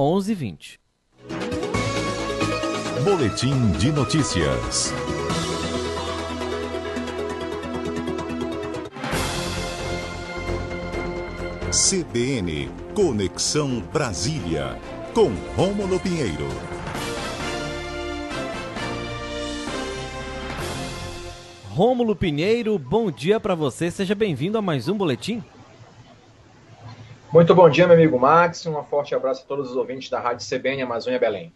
11:20. Boletim de notícias. CBN Conexão Brasília com Rômulo Pinheiro. Rômulo Pinheiro, bom dia para você. Seja bem-vindo a mais um boletim. Muito bom dia, meu amigo Max. Um forte abraço a todos os ouvintes da Rádio CBN Amazônia Belém.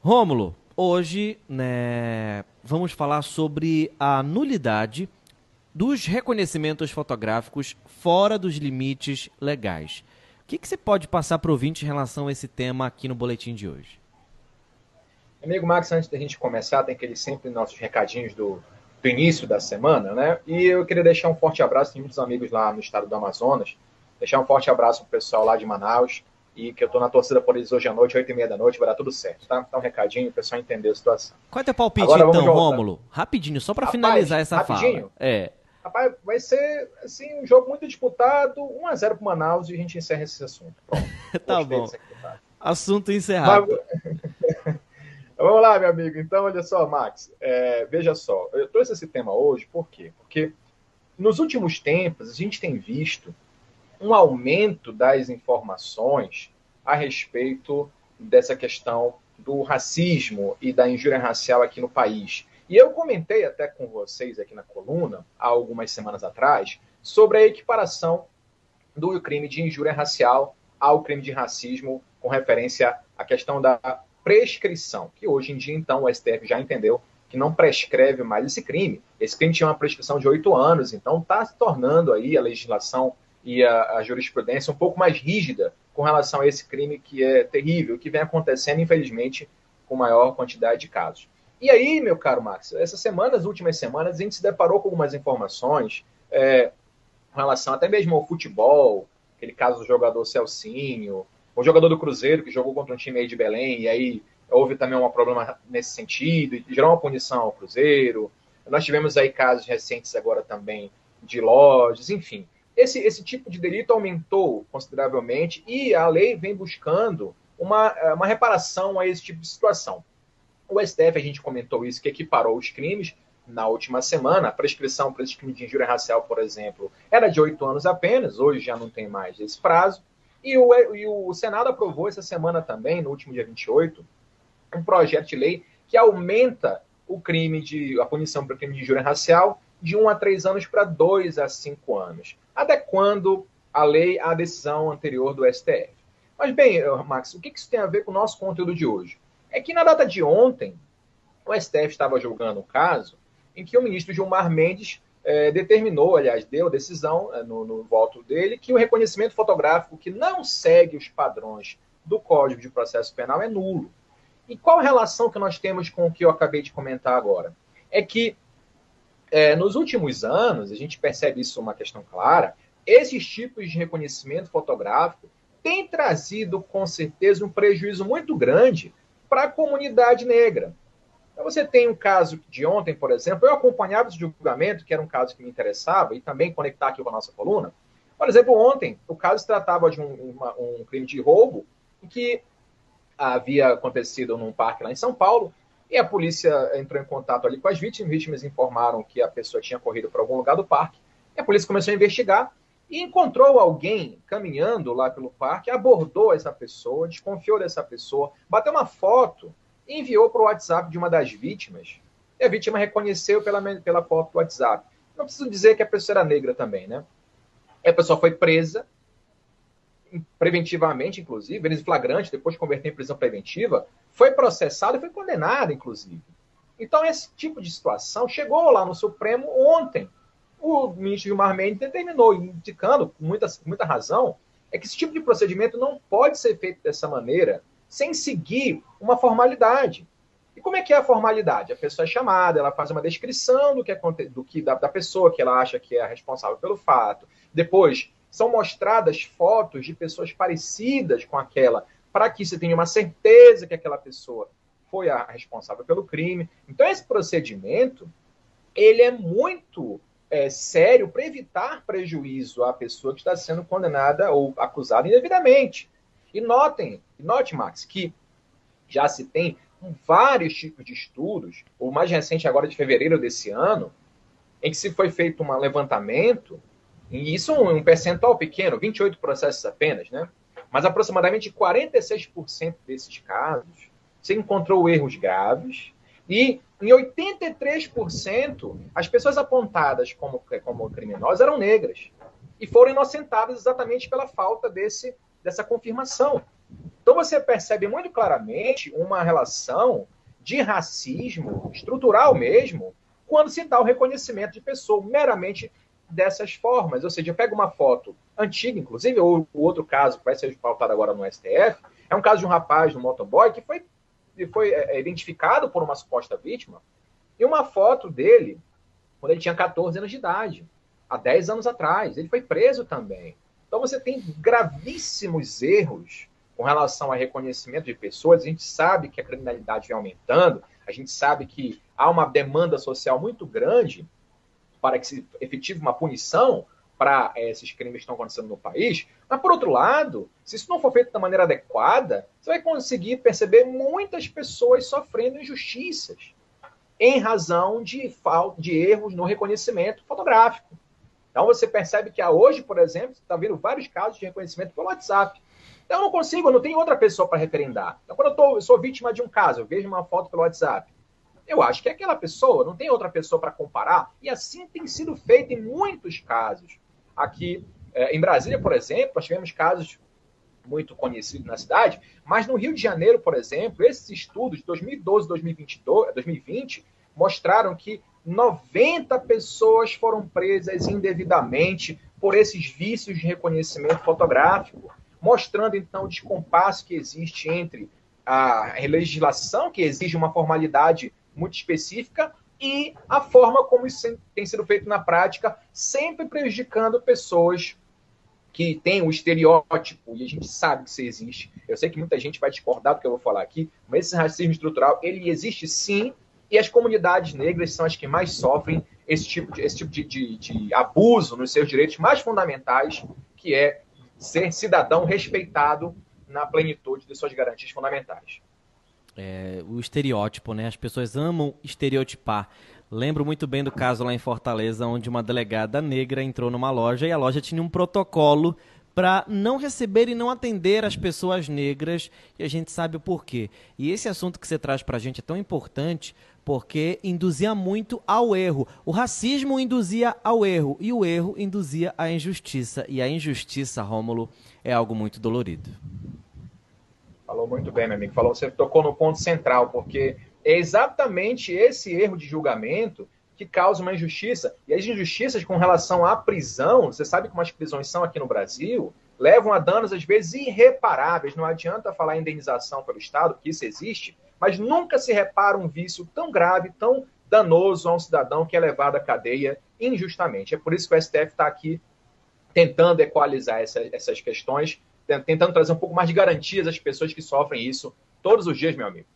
Rômulo, hoje né, vamos falar sobre a nulidade dos reconhecimentos fotográficos fora dos limites legais. O que, que você pode passar para o ouvinte em relação a esse tema aqui no boletim de hoje? Amigo Max, antes da gente começar, tem aqueles sempre nossos recadinhos do, do início da semana, né? E eu queria deixar um forte abraço, tem muitos amigos lá no estado do Amazonas, deixar um forte abraço pro pessoal lá de Manaus, e que eu tô na torcida por eles hoje à noite, oito e meia da noite, vai dar tudo certo, tá? Então, um recadinho, o pessoal entender a situação. Qual é teu palpite, Agora, então, Rômulo? Rapidinho, só para finalizar essa rapidinho? fala. É. Rapaz, vai ser assim, um jogo muito disputado, 1x0 pro Manaus e a gente encerra esse assunto. tá bom. Assunto encerrado. Mas... Vamos lá, meu amigo. Então, olha só, Max. É, veja só, eu trouxe esse tema hoje, por quê? Porque nos últimos tempos a gente tem visto um aumento das informações a respeito dessa questão do racismo e da injúria racial aqui no país. E eu comentei até com vocês aqui na coluna, há algumas semanas atrás, sobre a equiparação do crime de injúria racial ao crime de racismo, com referência à questão da prescrição, que hoje em dia, então, o STF já entendeu que não prescreve mais esse crime. Esse crime tinha uma prescrição de oito anos, então está se tornando aí a legislação e a, a, jurisprudência um pouco mais rígida com relação a esse crime que é terrível, que vem acontecendo, infelizmente, com maior quantidade de casos. E aí, meu caro Max, essas semanas, últimas semanas, a gente se deparou com algumas informações é, com relação até mesmo ao futebol, aquele caso do jogador Celcinho, o jogador do Cruzeiro que jogou contra um time aí de Belém, e aí houve também um problema nesse sentido, e gerou uma punição ao Cruzeiro. Nós tivemos aí casos recentes agora também de lojas, enfim. Esse, esse tipo de delito aumentou consideravelmente e a lei vem buscando uma, eh, uma reparação a esse tipo de situação. O STF, a gente comentou isso, que equiparou os crimes na última semana. A prescrição para esse crime de injúria racial, por exemplo, era de oito anos apenas, hoje já não tem mais esse prazo. E o, e o Senado aprovou essa semana também, no último dia 28, um projeto de lei que aumenta o crime de a punição para o crime de injúria racial de 1 a 3 anos para 2 a 5 anos, adequando a lei à decisão anterior do STF. Mas bem, Max, o que isso tem a ver com o nosso conteúdo de hoje? É que na data de ontem, o STF estava julgando um caso em que o ministro Gilmar Mendes eh, determinou, aliás, deu decisão eh, no, no voto dele, que o reconhecimento fotográfico que não segue os padrões do Código de Processo Penal é nulo. E qual relação que nós temos com o que eu acabei de comentar agora? É que é, nos últimos anos, a gente percebe isso uma questão clara, esses tipos de reconhecimento fotográfico têm trazido, com certeza, um prejuízo muito grande para a comunidade negra. Então, você tem um caso de ontem, por exemplo, eu acompanhava esse julgamento, que era um caso que me interessava, e também conectar aqui com a nossa coluna. Por exemplo, ontem, o caso se tratava de um, uma, um crime de roubo que havia acontecido num parque lá em São Paulo, e a polícia entrou em contato ali com as vítimas, vítimas informaram que a pessoa tinha corrido para algum lugar do parque, e a polícia começou a investigar, e encontrou alguém caminhando lá pelo parque, abordou essa pessoa, desconfiou dessa pessoa, bateu uma foto e enviou para o WhatsApp de uma das vítimas. E a vítima reconheceu pela, pela foto do WhatsApp. Não preciso dizer que a pessoa era negra também, né? E a pessoa foi presa, preventivamente, inclusive, eles flagrante, depois de converter em prisão preventiva, foi processada e foi condenada, inclusive. Então, esse tipo de situação chegou lá no Supremo ontem o ministro Gilmar Mendes determinou, indicando com muita, muita razão, é que esse tipo de procedimento não pode ser feito dessa maneira, sem seguir uma formalidade. E como é que é a formalidade? A pessoa é chamada, ela faz uma descrição do que, do que da, da pessoa que ela acha que é responsável pelo fato. Depois, são mostradas fotos de pessoas parecidas com aquela, para que você tenha uma certeza que aquela pessoa foi a responsável pelo crime. Então, esse procedimento, ele é muito é, sério para evitar prejuízo à pessoa que está sendo condenada ou acusada indevidamente. E notem, Note, Max, que já se tem vários tipos de estudos, o mais recente agora de fevereiro desse ano, em que se foi feito um levantamento, e isso é um percentual pequeno, 28 processos apenas, né? Mas aproximadamente 46% desses casos se encontrou erros graves e em 83% as pessoas apontadas como, como criminosas eram negras e foram inocentadas exatamente pela falta desse, dessa confirmação. Então você percebe muito claramente uma relação de racismo estrutural mesmo quando se dá o reconhecimento de pessoa meramente dessas formas. Ou seja, pega uma foto antiga, inclusive, ou o outro caso que vai ser pautado agora no STF, é um caso de um rapaz, um motoboy, que foi, foi é, identificado por uma suposta vítima, e uma foto dele quando ele tinha 14 anos de idade, há 10 anos atrás. Ele foi preso também. Então você tem gravíssimos erros com relação ao reconhecimento de pessoas. A gente sabe que a criminalidade vem aumentando, a gente sabe que há uma demanda social muito grande para que se efetive uma punição para é, esses crimes que estão acontecendo no país. Mas, por outro lado, se isso não for feito da maneira adequada, você vai conseguir perceber muitas pessoas sofrendo injustiças em razão de, de erros no reconhecimento fotográfico. Então, você percebe que hoje, por exemplo, está vendo vários casos de reconhecimento pelo WhatsApp. Então, eu não consigo, eu não tenho outra pessoa para referendar. Então, quando eu, tô, eu sou vítima de um caso, eu vejo uma foto pelo WhatsApp, eu acho que é aquela pessoa, não tem outra pessoa para comparar, e assim tem sido feito em muitos casos. Aqui é, em Brasília, por exemplo, nós tivemos casos muito conhecidos na cidade, mas no Rio de Janeiro, por exemplo, esses estudos de 2012 2022, 2020 mostraram que 90 pessoas foram presas indevidamente por esses vícios de reconhecimento fotográfico, mostrando então o descompasso que existe entre a legislação, que exige uma formalidade muito específica e a forma como isso tem sido feito na prática, sempre prejudicando pessoas que têm o estereótipo, e a gente sabe que isso existe. Eu sei que muita gente vai discordar do que eu vou falar aqui, mas esse racismo estrutural, ele existe sim, e as comunidades negras são as que mais sofrem esse tipo de, esse tipo de, de, de abuso nos seus direitos mais fundamentais, que é ser cidadão respeitado na plenitude de suas garantias fundamentais é, o estereótipo, né? As pessoas amam estereotipar. Lembro muito bem do caso lá em Fortaleza, onde uma delegada negra entrou numa loja e a loja tinha um protocolo para não receber e não atender as pessoas negras, e a gente sabe o porquê. E esse assunto que você traz para a gente é tão importante porque induzia muito ao erro. O racismo induzia ao erro e o erro induzia à injustiça. E a injustiça, Rômulo, é algo muito dolorido. Falou muito bem, meu amigo. Falou, você tocou no ponto central, porque é exatamente esse erro de julgamento que causa uma injustiça. E as injustiças com relação à prisão, você sabe como as prisões são aqui no Brasil, levam a danos, às vezes, irreparáveis. Não adianta falar em indenização pelo Estado, que isso existe, mas nunca se repara um vício tão grave, tão danoso a um cidadão que é levado à cadeia injustamente. É por isso que o STF está aqui tentando equalizar essa, essas questões tentando trazer um pouco mais de garantias às pessoas que sofrem isso todos os dias, meu amigo.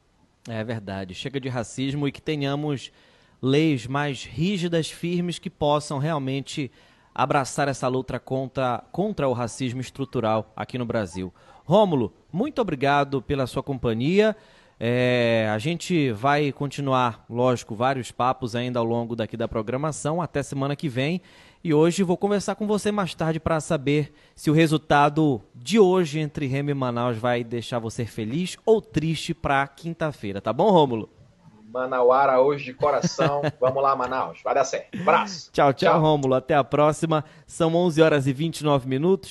É verdade. Chega de racismo e que tenhamos leis mais rígidas, firmes, que possam realmente abraçar essa luta contra, contra o racismo estrutural aqui no Brasil. Rômulo, muito obrigado pela sua companhia. É, a gente vai continuar, lógico, vários papos ainda ao longo daqui da programação, até semana que vem. E hoje vou conversar com você mais tarde para saber se o resultado de hoje entre Remo e Manaus vai deixar você feliz ou triste para quinta-feira, tá bom, Rômulo? Manauara hoje de coração. Vamos lá, Manaus. Vai dar certo. Abraço. Tchau, tchau, tchau. Rômulo. Até a próxima. São 11 horas e 29 minutos.